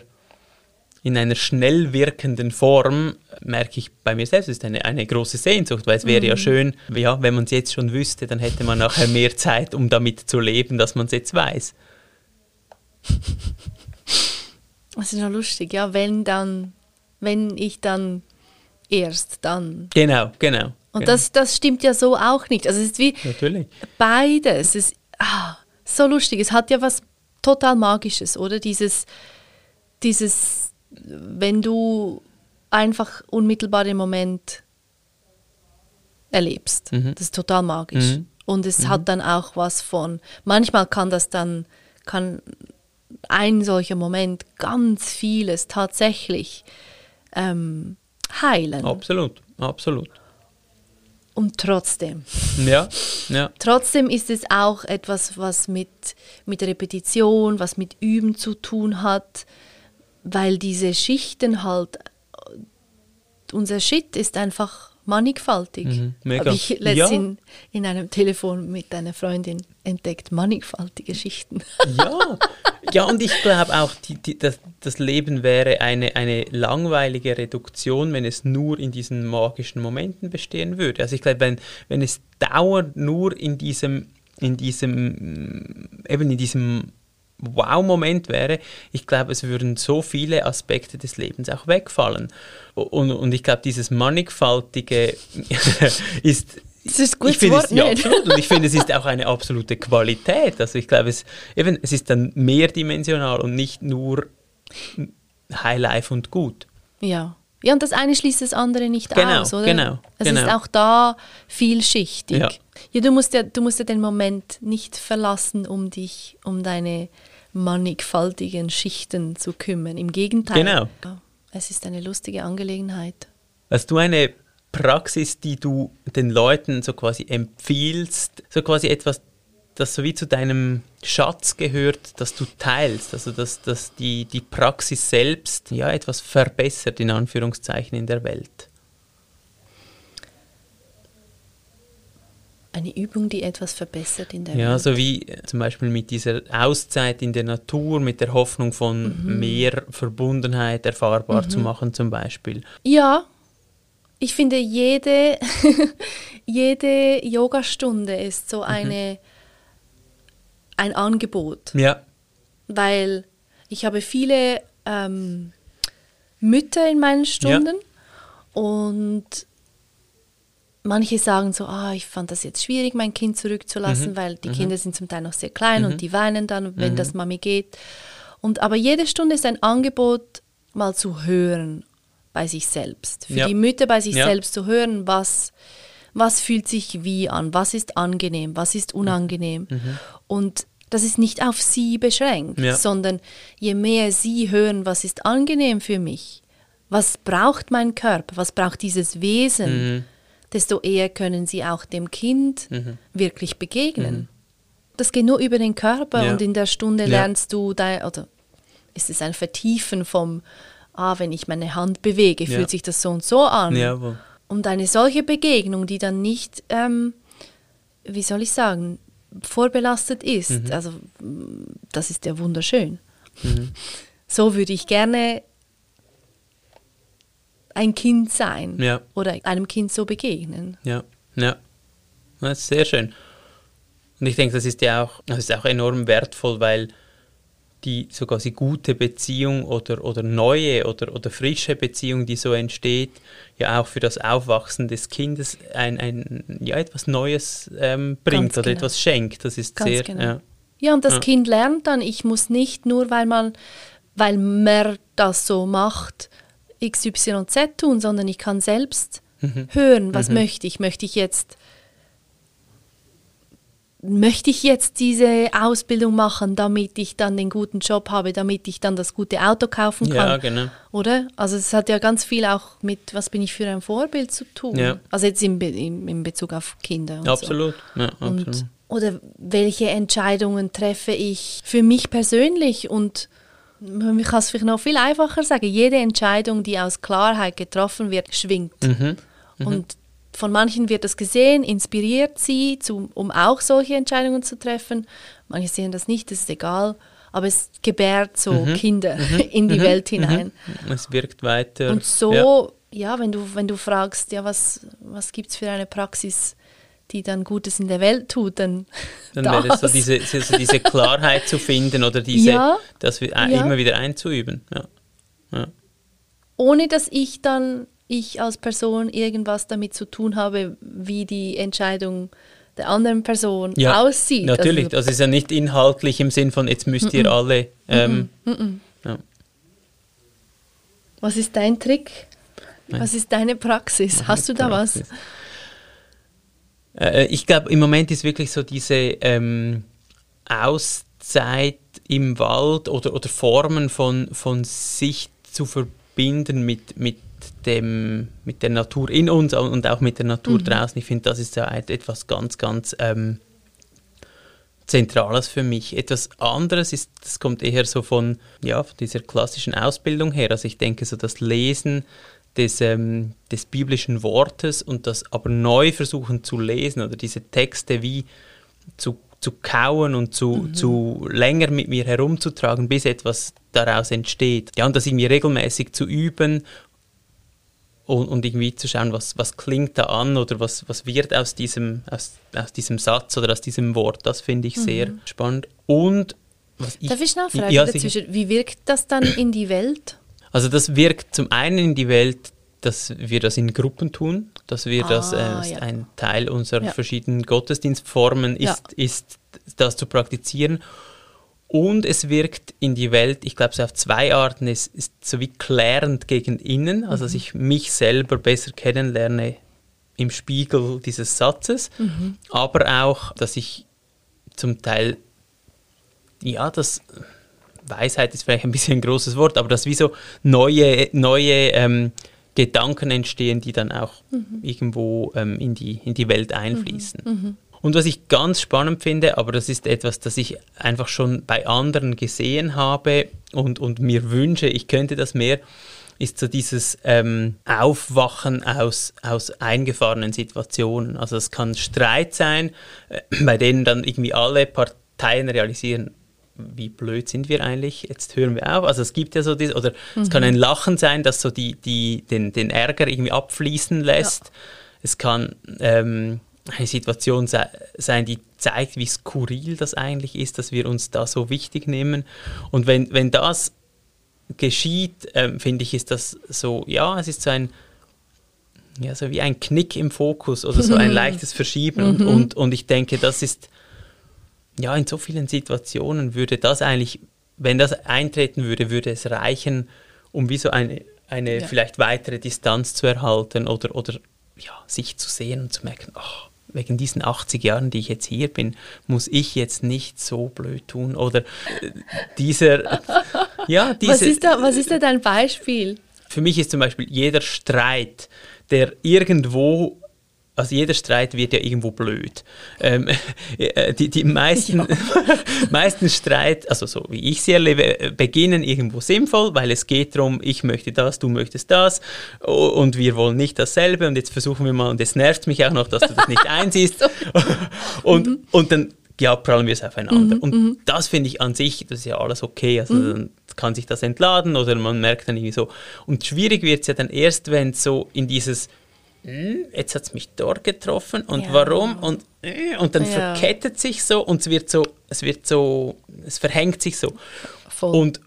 in einer schnell wirkenden Form, merke ich bei mir selbst, ist eine, eine große Sehnsucht, weil es wäre ja schön, ja, wenn man es jetzt schon wüsste, dann hätte man nachher <laughs> mehr Zeit, um damit zu leben, dass man es jetzt weiß. Das ist ja lustig, ja, wenn dann, wenn ich dann erst dann. Genau, genau. Und genau. das, das stimmt ja so auch nicht. Also es ist wie Natürlich. beides. Es ist ah, so lustig. Es hat ja was total Magisches, oder? Dieses, dieses, wenn du einfach unmittelbar den Moment erlebst. Mhm. Das ist total magisch. Mhm. Und es hat dann auch was von, manchmal kann das dann, kann ein solcher Moment ganz vieles tatsächlich ähm, heilen. Absolut, absolut. Und trotzdem, Ja, ja. trotzdem ist es auch etwas, was mit, mit Repetition, was mit Üben zu tun hat, weil diese Schichten halt, unser Shit ist einfach mannigfaltig. Mhm, mega. Habe ich letztens Ja. in, in einem Telefon mit einer Freundin entdeckt, mannigfaltige Schichten. <laughs> Ja, ja und ich glaube auch, die, die, das, das Leben wäre eine, eine langweilige Reduktion, wenn es nur in diesen magischen Momenten bestehen würde. Also ich glaube, wenn, wenn es dauernd nur in diesem, in diesem, eben in diesem Wow-Moment wäre, ich glaube, es würden so viele Aspekte des Lebens auch wegfallen. Und, und ich glaube, dieses Mannigfaltige <laughs> ist, Das ist gutes ich finde es, ja, absolut. Und ich finde, es ist <laughs> auch eine absolute Qualität. Also ich glaube, es, eben, es ist dann mehrdimensional und nicht nur High Life und gut. Ja. Ja, und das eine schließt das andere nicht Genau, aus, oder? genau, Es genau. ist auch da vielschichtig. Ja. ja, du musst ja, du musst ja den Moment nicht verlassen, um dich um deine mannigfaltigen Schichten zu kümmern. Im Gegenteil. Genau. Es ist eine lustige Angelegenheit. Hast du eine Praxis, die du den Leuten so quasi empfiehlst, so quasi etwas, das so wie zu deinem Schatz gehört, das du teilst, also dass, dass die, die Praxis selbst ja etwas verbessert, in Anführungszeichen, in der Welt? Eine Übung, die etwas verbessert in der Ja, Welt. so wie äh, zum Beispiel mit dieser Auszeit in der Natur, mit der Hoffnung von Mhm. mehr Verbundenheit erfahrbar zu machen zum Beispiel. Ja, ich finde, jede, <laughs> jede Yogastunde ist Mhm. so eine, ein Angebot. Ja, weil ich habe viele ähm, Mütter in meinen Stunden und manche sagen so, ah, ich fand das jetzt schwierig, mein Kind zurückzulassen, weil die Kinder sind zum Teil noch sehr klein und die weinen dann, wenn das Mami geht. Und aber jede Stunde ist ein Angebot, mal zu hören bei sich selbst. Für Ja. die Mütter bei sich Ja. selbst zu hören, was, was fühlt sich wie an, was ist angenehm, was ist unangenehm. Und das ist nicht auf sie beschränkt, Ja. sondern je mehr sie hören, was ist angenehm für mich, was braucht mein Körper, was braucht dieses Wesen, desto eher können sie auch dem Kind wirklich begegnen. Das geht nur über den Körper Ja. und in der Stunde Ja. lernst du, dein, oder ist es ein Vertiefen vom, ah, wenn ich meine Hand bewege, fühlt sich das so und so an. Und eine solche Begegnung, die dann nicht, ähm, wie soll ich sagen, vorbelastet ist, Mhm. also mm, das ist ja wunderschön. <laughs> So würde ich gerne ein Kind sein Ja. oder einem Kind so begegnen. Ja, ja. Das ist sehr schön. Und ich denke, das ist ja auch, das ist auch enorm wertvoll, weil die so quasi gute Beziehung oder, oder neue oder, oder frische Beziehung, die so entsteht, ja auch für das Aufwachsen des Kindes ein, ein ja, etwas Neues ähm, bringt Ganz oder genau. etwas schenkt. Das ist Ganz sehr, genau. ja. Ja, und das Ja. Kind lernt dann, ich muss nicht nur, weil man, weil man das so macht, XYZ tun, sondern ich kann selbst Mhm. hören, was möchte ich. Möchte ich jetzt möchte ich jetzt diese Ausbildung machen, damit ich dann den guten Job habe, damit ich dann das gute Auto kaufen kann? Ja, genau. Oder? Also es hat ja ganz viel auch mit, was bin ich für ein Vorbild zu tun. Ja. Also jetzt in, in, in Bezug auf Kinder. Und So. Absolut. Ja, absolut. Und, oder welche Entscheidungen treffe ich für mich persönlich? Und ich kann es vielleicht noch viel einfacher sagen. Jede Entscheidung, die aus Klarheit getroffen wird, schwingt. Mhm. Und von manchen wird das gesehen, inspiriert sie, zu, um auch solche Entscheidungen zu treffen. Manche sehen das nicht, das ist egal. aber es gebärt so mhm. Kinder mhm. <laughs> in die mhm. Welt hinein. Mhm. Es wirkt weiter. Und so, ja, ja wenn, du, wenn du fragst, ja, was, was gibt es für eine Praxis, die dann Gutes in der Welt tut, dann. <laughs> Dann wäre es so diese, so diese Klarheit zu finden oder diese, ja, das ja. immer wieder einzuüben. Ja. Ohne dass ich dann, ich als Person irgendwas damit zu tun habe, wie die Entscheidung der anderen Person ja, aussieht. Natürlich, also, das ist ja nicht inhaltlich im Sinn von, jetzt müsst ihr alle. Ähm, ja. Was ist dein Trick? Was ist deine Praxis? Meine Hast du da Praxis. was? Äh, ich glaube, im Moment ist wirklich so diese ähm, Auszeit im Wald oder, oder Formen von, von sich zu verbinden mit, mit dem, mit der Natur in uns und auch mit der Natur mhm. draußen. Ich finde, das ist ja etwas ganz, ganz ähm, Zentrales für mich. Etwas anderes ist, das kommt eher so von, ja, von dieser klassischen Ausbildung her. Also ich denke so das Lesen des, ähm, des biblischen Wortes und das aber neu versuchen zu lesen oder diese Texte wie zu, zu kauen und zu, mhm. zu länger mit mir herumzutragen, bis etwas daraus entsteht. Ja, und das irgendwie regelmäßig zu üben und, und, irgendwie zu schauen, was, was klingt da an oder was, was wird aus diesem, aus, aus diesem Satz oder aus diesem Wort. Das finde ich mhm. sehr spannend. Und was ich, Darf ich nachfragen ja, dazwischen? Wie wirkt das dann in die Welt? Also das wirkt zum einen in die Welt, dass wir das in Gruppen tun, dass wir ah, das äh, ja. ein Teil unserer ja. verschiedenen Gottesdienstformen ist, ist, das zu praktizieren und es wirkt in die Welt, ich glaube, so auf zwei Arten. Es ist so wie klärend gegen innen, also dass mhm. ich mich selber besser kennenlerne im Spiegel dieses Satzes, mhm. aber auch, dass ich zum Teil, ja, das Weisheit ist vielleicht ein bisschen ein großes Wort, aber dass wie so neue, neue ähm, Gedanken entstehen, die dann auch mhm. irgendwo ähm, in, die, in die Welt einfließen. Mhm. Und was ich ganz spannend finde, aber das ist etwas, das ich einfach schon bei anderen gesehen habe und, und mir wünsche, ich könnte das mehr, ist so dieses ähm, Aufwachen aus, aus eingefahrenen Situationen. Also es kann Streit sein, äh, bei denen dann irgendwie alle Parteien realisieren, wie blöd sind wir eigentlich, jetzt hören wir auf. Also es gibt ja so dieses, oder mhm. es kann mhm. ein Lachen sein, das so die, die, den, den Ärger irgendwie abfließen lässt. Ja. Es kann ähm, eine Situation sein, die zeigt, wie skurril das eigentlich ist, dass wir uns da so wichtig nehmen. Und wenn, wenn das geschieht, ähm, finde ich, ist das so, ja, es ist so ein, ja, so wie ein Knick im Fokus oder so ein <laughs> leichtes Verschieben. Und, mhm. und, und ich denke, das ist, ja, in so vielen Situationen würde das eigentlich, wenn das eintreten würde, würde es reichen, um wie so eine, eine ja. vielleicht weitere Distanz zu erhalten oder, oder ja, sich zu sehen und zu merken, ach, wegen diesen 80 Jahren, die ich jetzt hier bin, muss ich jetzt nicht so blöd tun oder äh, dieser, <laughs> ja, diese, was ist da, was ist da dein Beispiel? Für mich ist zum Beispiel jeder Streit, der irgendwo also jeder Streit wird ja irgendwo blöd. Ähm, <laughs> äh, die, die meisten, ja. <laughs> meisten Streit, also so wie ich sie erlebe, beginnen irgendwo sinnvoll, weil es geht darum, ich möchte das, du möchtest das und wir wollen nicht dasselbe und jetzt versuchen wir mal, und es nervt mich auch noch, dass du das nicht <laughs> einsiehst. und, mhm. und dann ja, prallen wir es aufeinander. Mhm, und mhm. das finde ich an sich, das ist ja alles okay. Also mhm. dann kann sich das entladen oder man merkt dann irgendwie so. Und schwierig wird es ja dann erst, wenn es so in dieses jetzt hat es mich dort getroffen und ja. warum und, äh, und dann ja. verkettet sich so und es wird so, es wird so, es verhängt sich so. Voll. Und,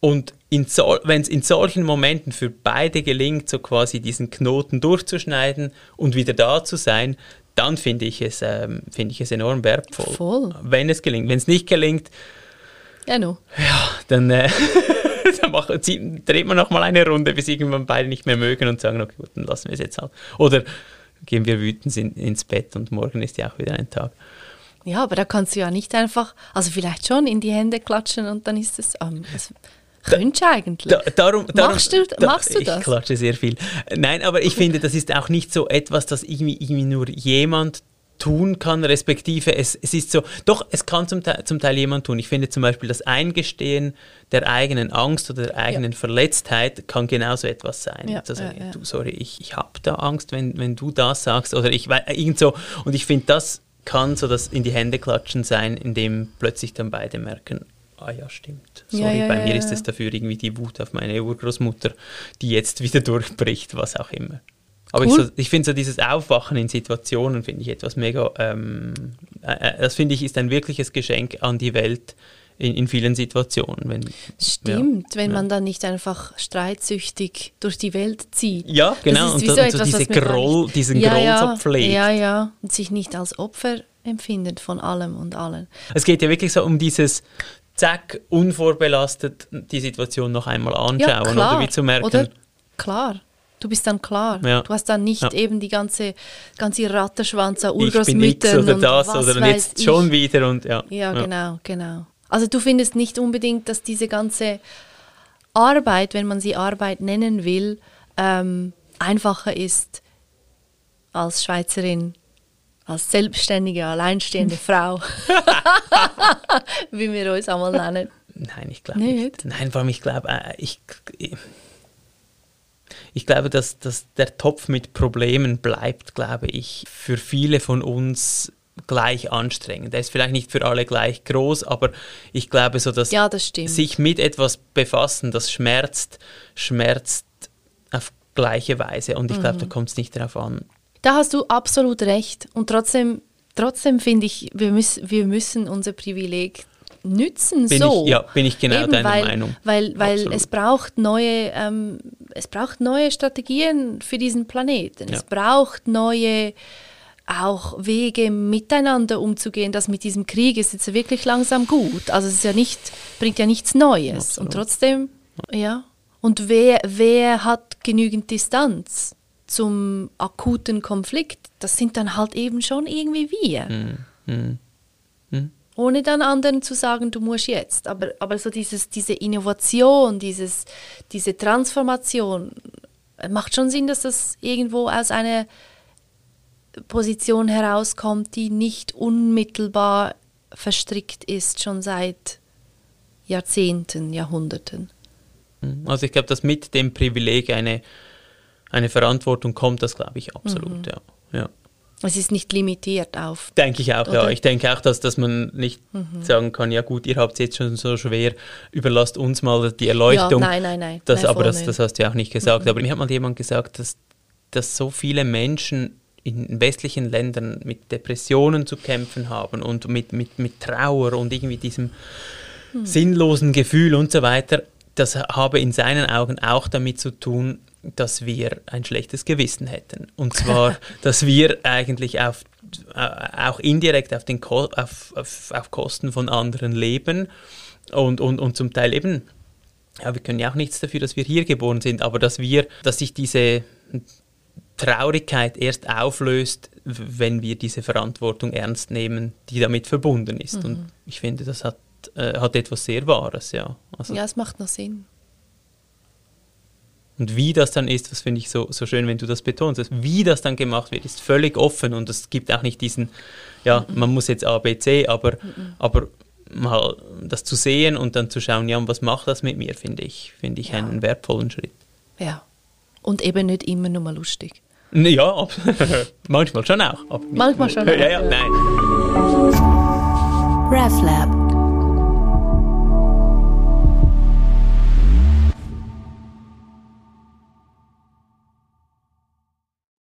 und so, wenn es in solchen Momenten für beide gelingt, so quasi diesen Knoten durchzuschneiden und wieder da zu sein, dann finde ich, es, ähm, find ich es enorm wertvoll. Voll. Wenn es gelingt. Wenn es nicht gelingt, ja, no. ja dann äh, <laughs> <laughs> dann machen, ziehen, dreht man noch mal eine Runde, bis irgendwann beide nicht mehr mögen und sagen, okay, gut, dann lassen wir es jetzt halt. Oder gehen wir wütend in, ins Bett und morgen ist ja auch wieder ein Tag. Ja, aber da kannst du ja nicht einfach, also vielleicht schon in die Hände klatschen und dann ist es, ähm, das könntest du eigentlich. Da, darum, darum, machst du, da, machst du das? Ich klatsche sehr viel. Nein, aber ich finde, das ist auch nicht so etwas, das irgendwie, irgendwie nur jemand tun kann, respektive es, es ist so, doch, es kann zum Teil, zum Teil jemand tun. Ich finde zum Beispiel das Eingestehen der eigenen Angst oder der eigenen ja. Verletztheit kann genauso etwas sein. Ja, also, ja, du, sorry, ich, ich habe da Angst, wenn, wenn du das sagst oder ich weiß, irgend so. Und ich finde, das kann so das in die Hände klatschen sein, indem plötzlich dann beide merken, ah ja, stimmt. Sorry, bei mir ist es dafür irgendwie die Wut auf meine Urgroßmutter, die jetzt wieder <laughs> durchbricht, was auch immer. Aber Cool. ich, so, ich finde so dieses Aufwachen in Situationen, finde ich etwas mega, ähm, äh, äh, das finde ich ist ein wirkliches Geschenk an die Welt in, in vielen Situationen. Wenn, Stimmt, wenn ja. man dann nicht einfach streitsüchtig durch die Welt zieht. Ja, genau, und so- und so etwas, diese Groll- nicht- diesen ja, Groll ja, pflegt. Ja, ja, und sich nicht als Opfer empfindet von allem und allen. Es geht ja wirklich so um dieses Zack, unvorbelastet die Situation noch einmal anschauen oder wie zu merken. Oder klar. Du bist dann klar. Ja. Du hast dann nicht Ja. eben die ganze, ganze Rattenschwanz an ich bin X Urgroßmüttern oder das oder weiß jetzt ich. schon wieder und ja. Ja, genau, genau. Also du findest nicht unbedingt, dass diese ganze Arbeit, wenn man sie Arbeit nennen will, ähm, einfacher ist als Schweizerin, als selbstständige, alleinstehende <laughs> Frau, <laughs> wie wir uns einmal nennen. Nein, ich glaube Nicht? nicht. Nein, vor allem ich glaube, äh, ich, ich glaube, dass, dass der Topf mit Problemen bleibt, glaube ich, für viele von uns gleich anstrengend. Er ist vielleicht nicht für alle gleich groß, aber ich glaube so, dass Ja, das sich mit etwas befassen, das schmerzt, schmerzt auf gleiche Weise. Und ich Mhm. glaube, da kommt es nicht darauf an. Da hast du absolut recht. Und trotzdem, trotzdem finde ich, wir, müß, wir müssen unser Privileg nützen. Bin so. ich, ja, bin ich genau Eben, deiner weil, Meinung. Weil, weil Absolut. es braucht neue, ähm, es braucht neue Strategien für diesen Planeten. Ja. Es braucht neue auch Wege miteinander umzugehen. Das mit diesem Krieg ist jetzt wirklich langsam gut. Also es ist ja nicht, bringt ja nichts Neues. Absolut. Und trotzdem, ja. Und wer, wer hat genügend Distanz zum akuten Konflikt? Das sind dann halt eben schon irgendwie wir. Hm, hm. Ohne dann anderen zu sagen, du musst jetzt. Aber, aber so dieses, diese Innovation, dieses, diese Transformation, äh, macht schon Sinn, dass das irgendwo aus einer Position herauskommt, die nicht unmittelbar verstrickt ist, schon seit Jahrzehnten, Jahrhunderten. Also ich glaube, dass mit dem Privileg eine, eine Verantwortung kommt, das glaube ich absolut, Mhm. ja. ja. Es ist nicht limitiert auf. Denke ich auch, ja. Oder? Mhm. Ich denke auch, dass, dass man nicht sagen kann, ja gut, ihr habt es jetzt schon so schwer, überlasst uns mal die Erleuchtung. Ja, nein, nein, nein. Das, Nein, aber das. Mhm. das hast du ja auch nicht gesagt. Aber mir hat mal jemand gesagt, dass, dass so viele Menschen in westlichen Ländern mit Depressionen zu kämpfen haben und mit, mit, mit Trauer und irgendwie diesem Hm. sinnlosen Gefühl und so weiter. Das habe in seinen Augen auch damit zu tun, dass wir ein schlechtes Gewissen hätten. Und zwar, <laughs> dass wir eigentlich auf, äh, auch indirekt auf, den Ko auf, auf, auf Kosten von anderen leben und, und, und zum Teil eben ja, wir können ja auch nichts dafür, dass wir hier geboren sind, aber dass wir, dass sich diese Traurigkeit erst auflöst, wenn wir diese Verantwortung ernst nehmen, die damit verbunden ist. Und ich finde, das hat, äh, hat etwas sehr Wahres, ja. Also, Ja, es macht noch Sinn. Und wie das dann ist, das finde ich so, so schön, wenn du das betonst. dass Wie das dann gemacht wird, ist völlig offen und es gibt auch nicht diesen, ja, man muss jetzt A, B, C, aber, aber mal das zu sehen und dann zu schauen, ja, und was macht das mit mir, finde ich, finde ich Ja. einen wertvollen Schritt. Ja. Und eben nicht immer nur mal lustig. Ja, <laughs> manchmal schon auch. Manchmal schon Ja, auch, ja, ja. nein. RefLab